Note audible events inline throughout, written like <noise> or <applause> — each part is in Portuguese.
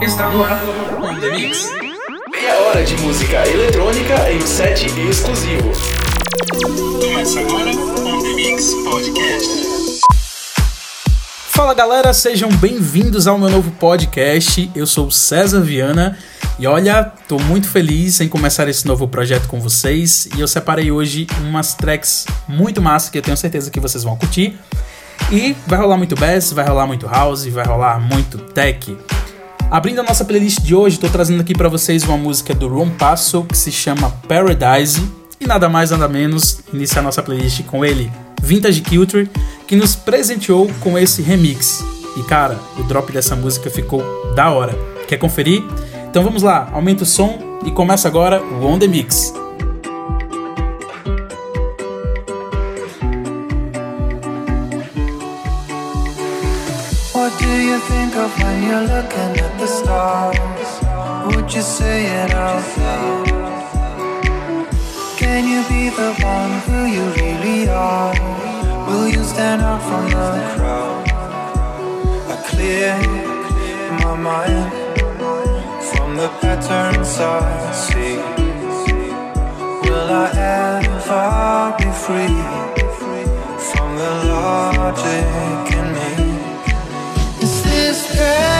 Está no ar On The Mix. Meia hora de música eletrônica em um set exclusivo. Começa agora On The Mix Podcast. Fala galera, sejam bem-vindos ao meu novo podcast. Eu sou o César Viana e olha, tô muito feliz em começar esse novo projeto com vocês e eu separei hoje umas tracks muito massa que eu tenho certeza que vocês vão curtir. E vai rolar muito bass, vai rolar muito house, vai rolar muito tech. Abrindo a nossa playlist de hoje, tô trazendo aqui para vocês uma música do Ron Passo que se chama Paradise e nada mais nada menos iniciar nossa playlist com ele, Vintage Culture, que nos presenteou com esse remix. E cara, o drop dessa música ficou da hora. Quer conferir? Então vamos lá, aumenta o som e começa agora o On The Mix. What do you think of when you're looking at stars? Would you say it out loud? Can you be the one who you really are? Will you stand out from the crowd? I clear my mind from the patterns I see. Will I ever be free from the logic in me? Is this paradise?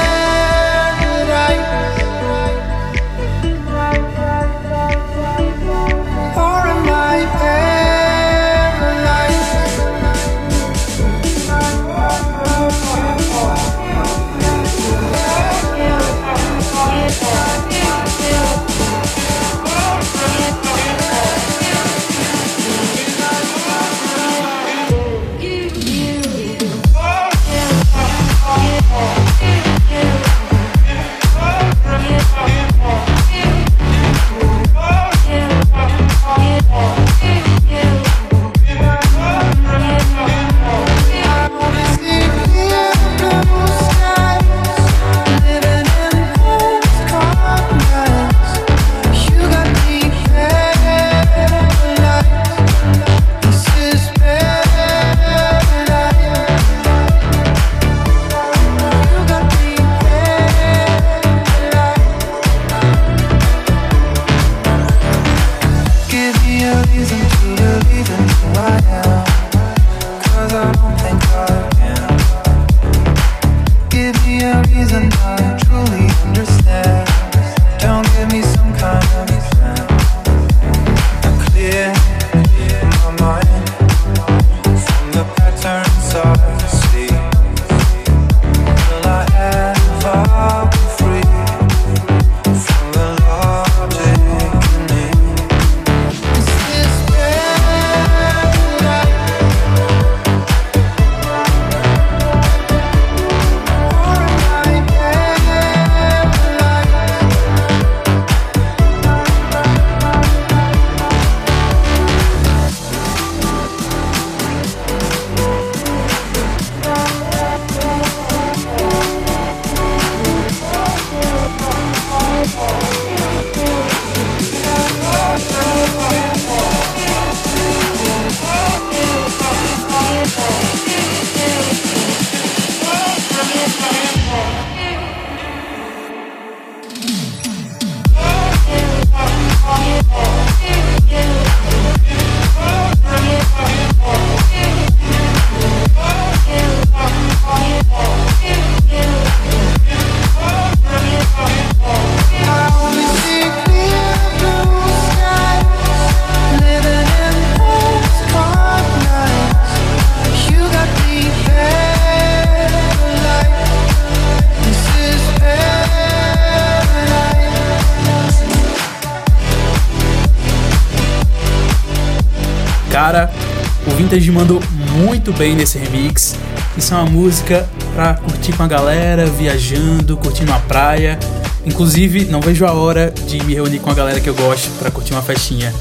Vintage mandou muito bem nesse remix. Isso é uma música pra curtir com a galera, viajando, curtindo a praia. Inclusive, não vejo a hora de me reunir com a galera que eu gosto pra curtir uma festinha.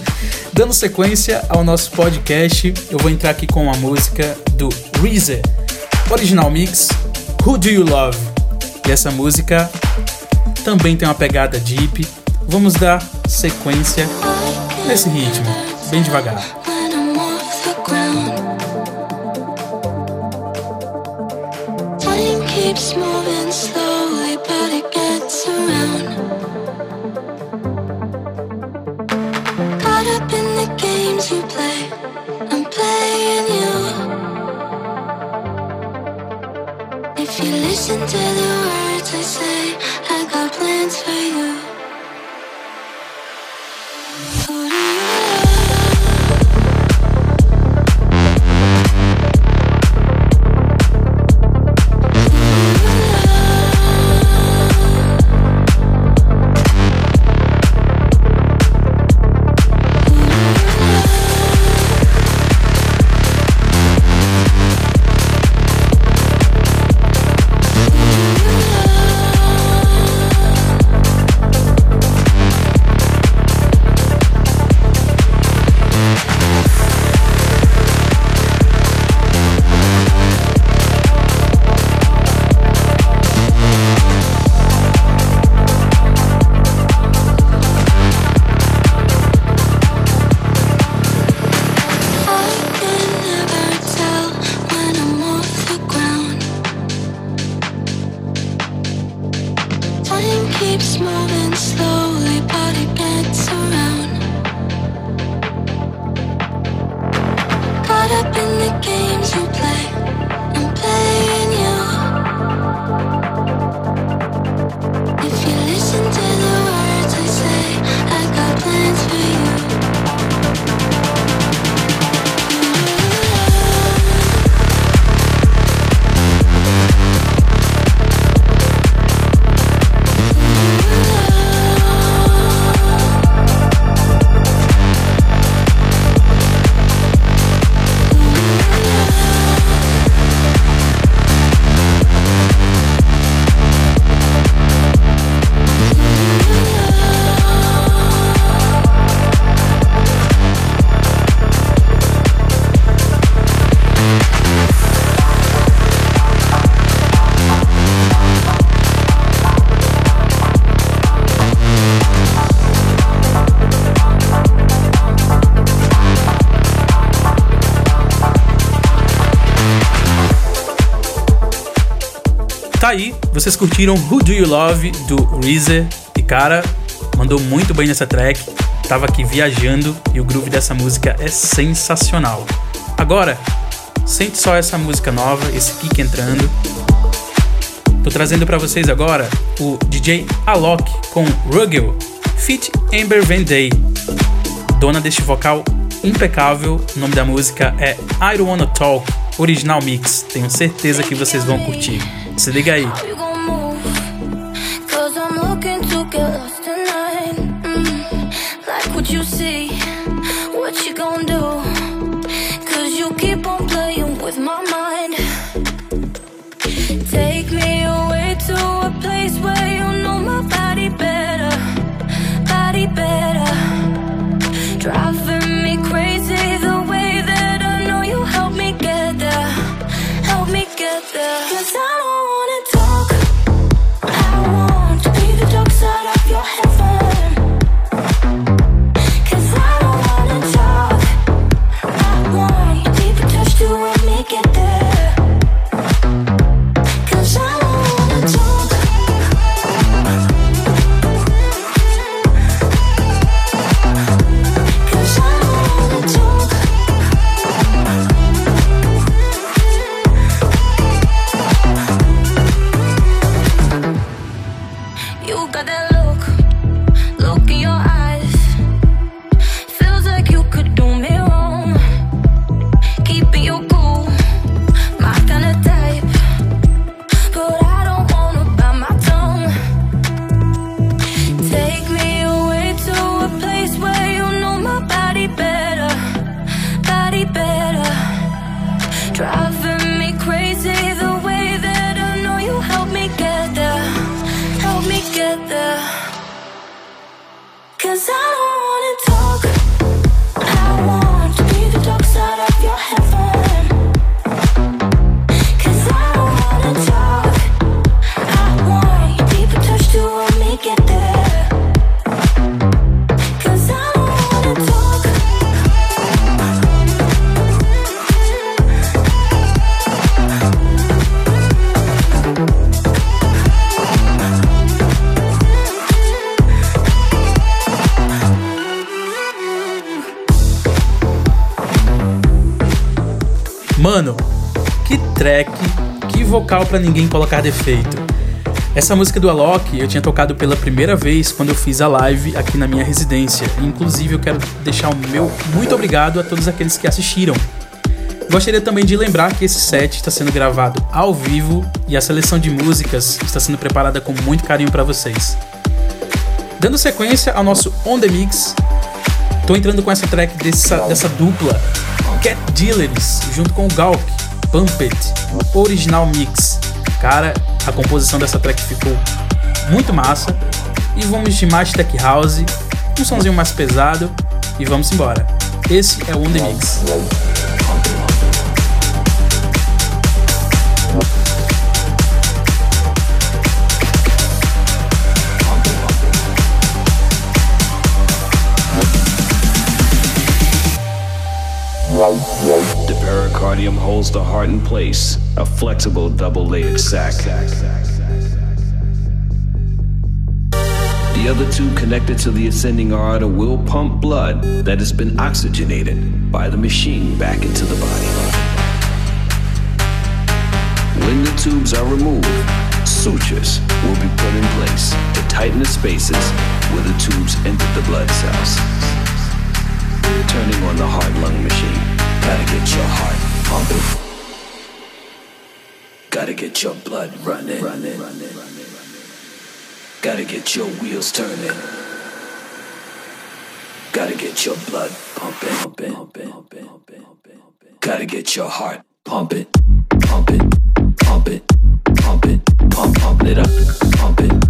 <laughs> Dando sequência ao nosso podcast, eu vou entrar aqui com uma música do Reezer, original mix Who Do You Love? E essa música também tem uma pegada deep. Vamos dar sequência nesse ritmo, bem devagar. Small. aí, vocês curtiram Who Do You Love do Reezer. E cara, mandou muito bem nessa track. Tava aqui viajando e o groove dessa música é sensacional. Agora, sente só essa música nova, esse kick entrando. Tô trazendo para vocês agora o DJ Alok com Ruggle, feat Amber Van Day. Dona deste vocal impecável, o nome da música é I Don't Wanna Talk, original mix. Tenho certeza que vocês vão curtir. c'est des gars, Got the Que vocal para ninguém colocar defeito. Essa música do Alok eu tinha tocado pela primeira vez quando eu fiz a live aqui na minha residência. Inclusive eu quero deixar o meu muito obrigado a todos aqueles que assistiram. Gostaria também de lembrar que esse set está sendo gravado ao vivo e a seleção de músicas está sendo preparada com muito carinho para vocês. Dando sequência ao nosso On The Mix, tô entrando com essa track dessa, dessa dupla Cat Dealers, junto com o Galk, Pump It, Original Mix. Cara, a composição dessa track ficou muito massa. E vamos de mais Tech House, um somzinho mais pesado e vamos embora. Esse é o On The Mix. The pericardium holds the heart in place, a flexible double layered sac. The other two connected to the ascending aorta will pump blood that has been oxygenated by the machine back into the body. When the tubes are removed, sutures will be put in place to tighten the spaces where the tubes enter the blood cells. Turning on the heart lung machine. Gotta get your heart pumping. Gotta get your blood running. running. Gotta get your wheels turning. Gotta get your blood pumping. pumping, pumping, pumping, pumping, pumping. Gotta get your heart pumping. Pump it, pump it, pump it, pump, it up, pump it,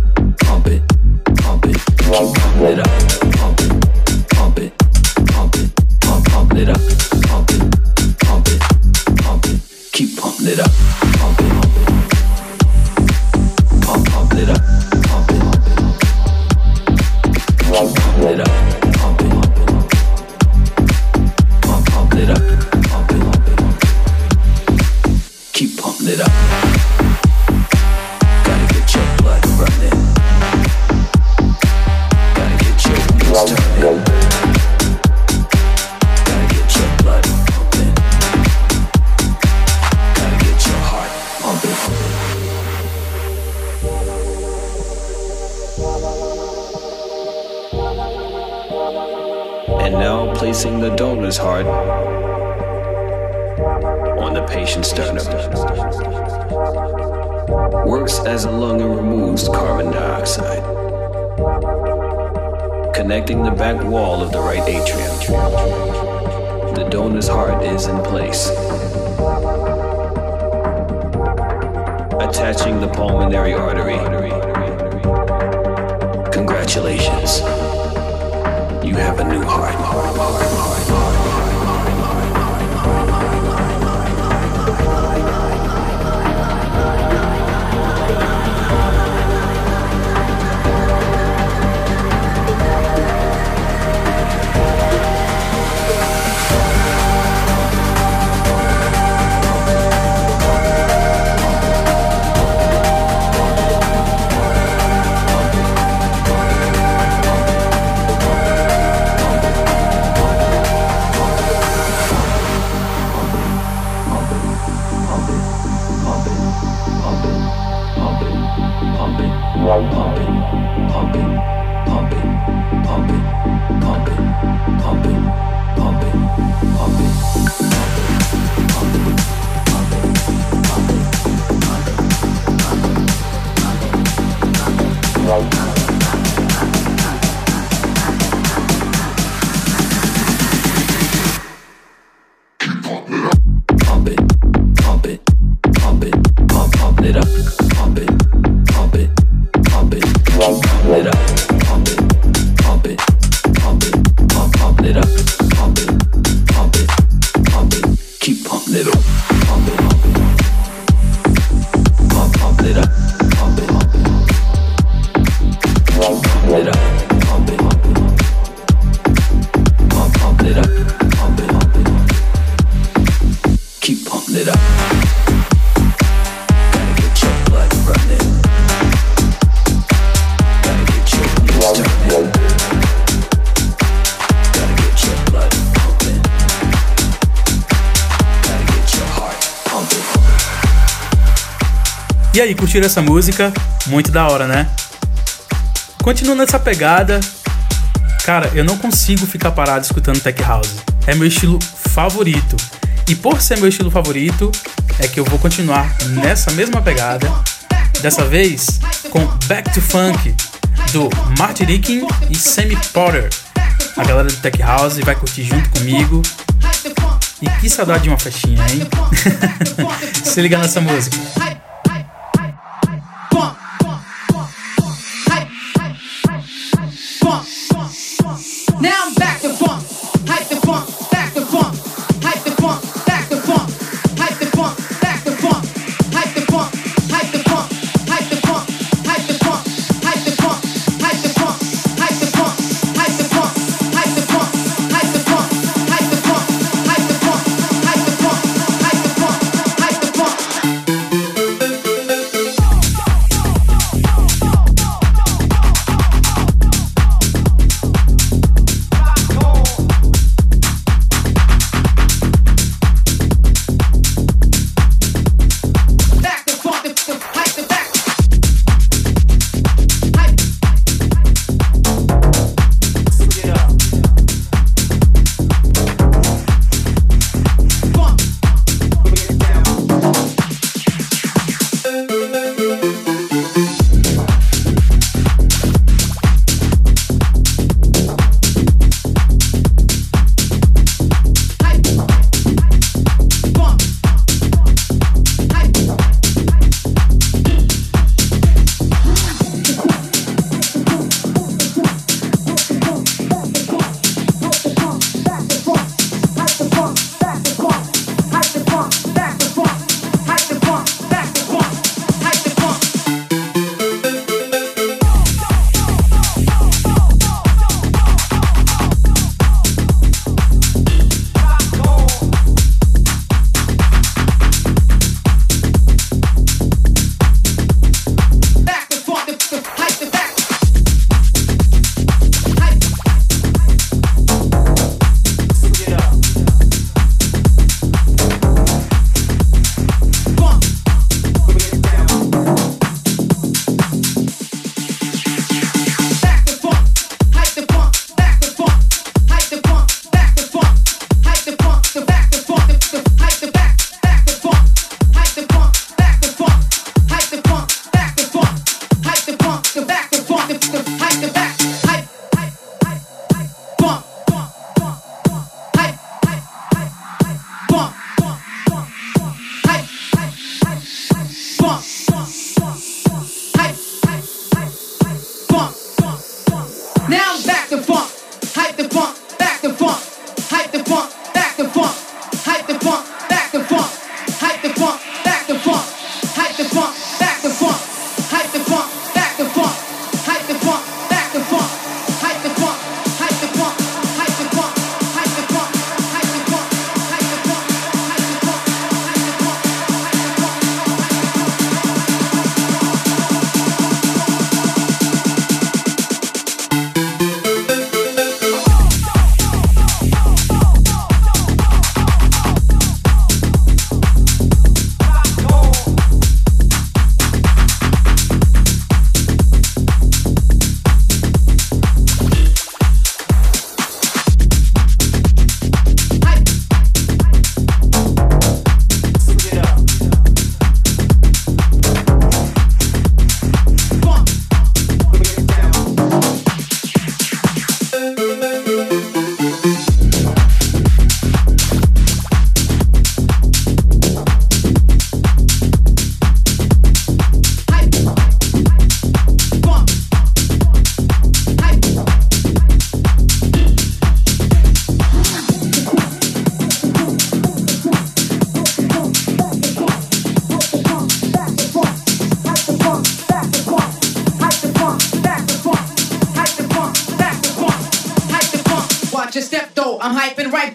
donor's heart on the patient's sternum. Works as a lung and removes carbon dioxide. Connecting the back wall of the right atrium. The donor's heart is in place. Attaching the pulmonary artery. Congratulations. You have a new heart. Pump it up, curtiram essa música, muito da hora, né? Continuando nessa pegada, cara, eu não consigo ficar parado escutando Tech House. É meu estilo favorito. E por ser meu estilo favorito, é que eu vou continuar nessa mesma pegada, dessa vez com Back to Funk, do Martin Rickin e Sammy Potter. A galera do Tech House vai curtir junto comigo. E que saudade de uma festinha, hein? <laughs> Se liga nessa música. I'm hype and ripe.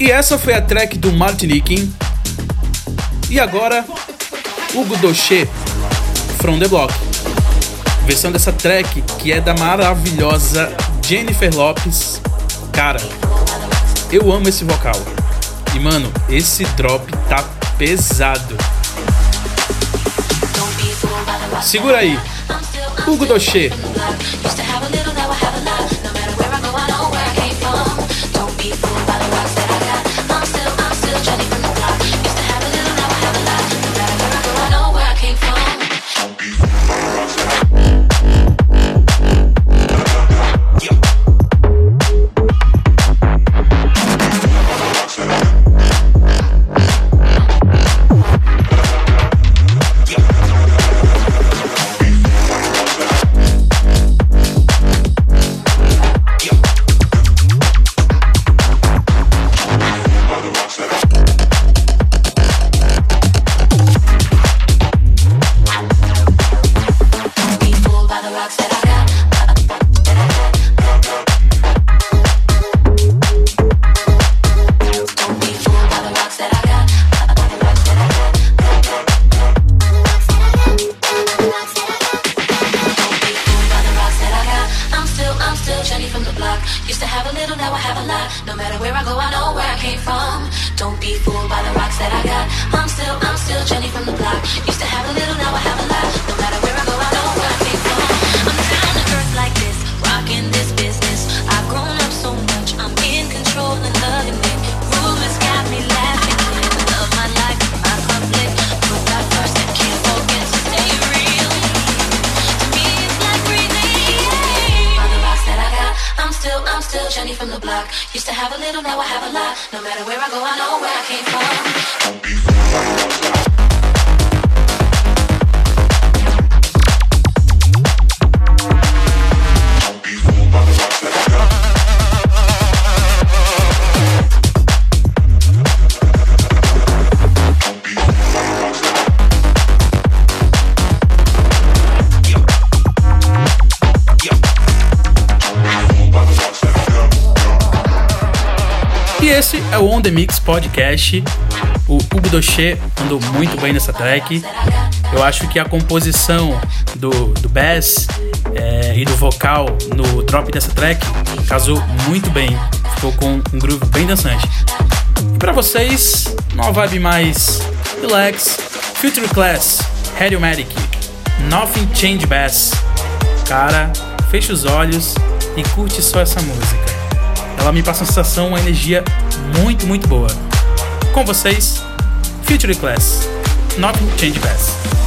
E essa foi a track do Martiniquim. E agora, Hugo Doche, From the Block. Versão dessa track que é da maravilhosa Jennifer Lopes. Cara, eu amo esse vocal. E mano, esse drop tá pesado. Segura aí. Hugo Dochê, E esse é o On The Mix Podcast. O Hugo Doche andou muito bem nessa track. Eu acho que a composição do, do bass é, e do vocal no drop dessa track casou muito bem. Ficou com um groove bem dançante. E para vocês, uma vibe mais relax, Future Class, Radiomatic, Nothing Change Bass. Cara, fecha os olhos e curte só essa música. Ela me passa uma sensação, uma energia muito, muito boa. Com vocês, Future Class, Not Change Pass.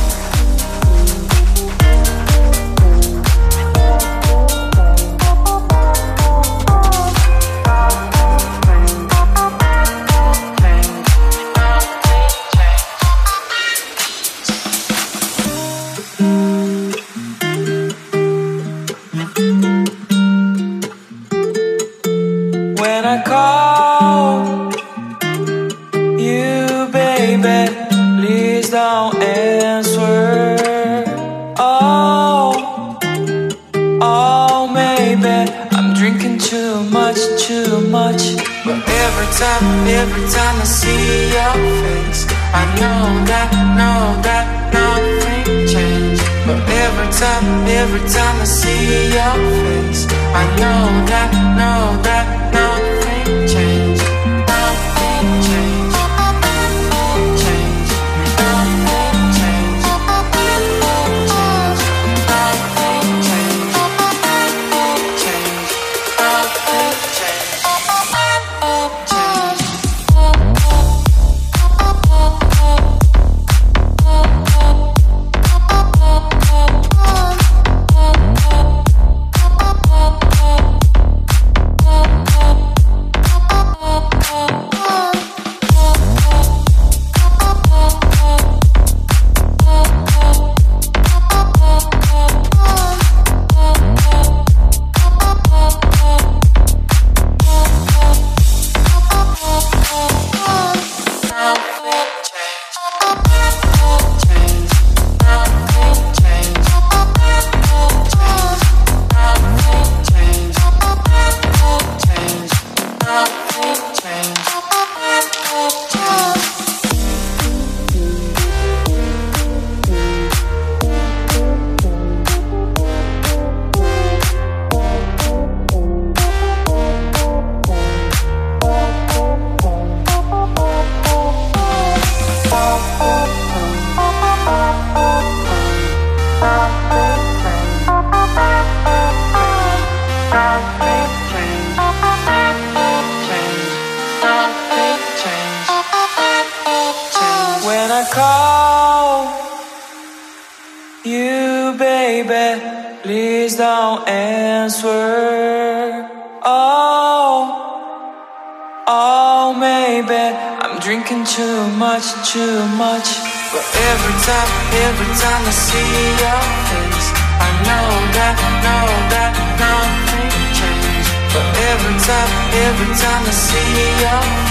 Time I see your face, I know that, know that nothing changed. But every time, every time I see your face,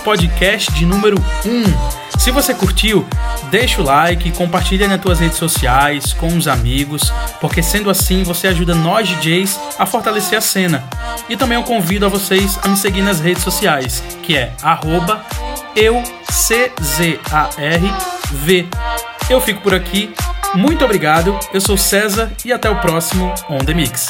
Podcast de número 1. Se você curtiu, deixa o like, compartilha nas tuas redes sociais, com os amigos, porque sendo assim você ajuda nós DJs a fortalecer a cena. E também eu convido a vocês a me seguir nas redes sociais, que é arroba euczarv. Eu fico por aqui, muito obrigado, eu sou César e até o próximo On The Mix.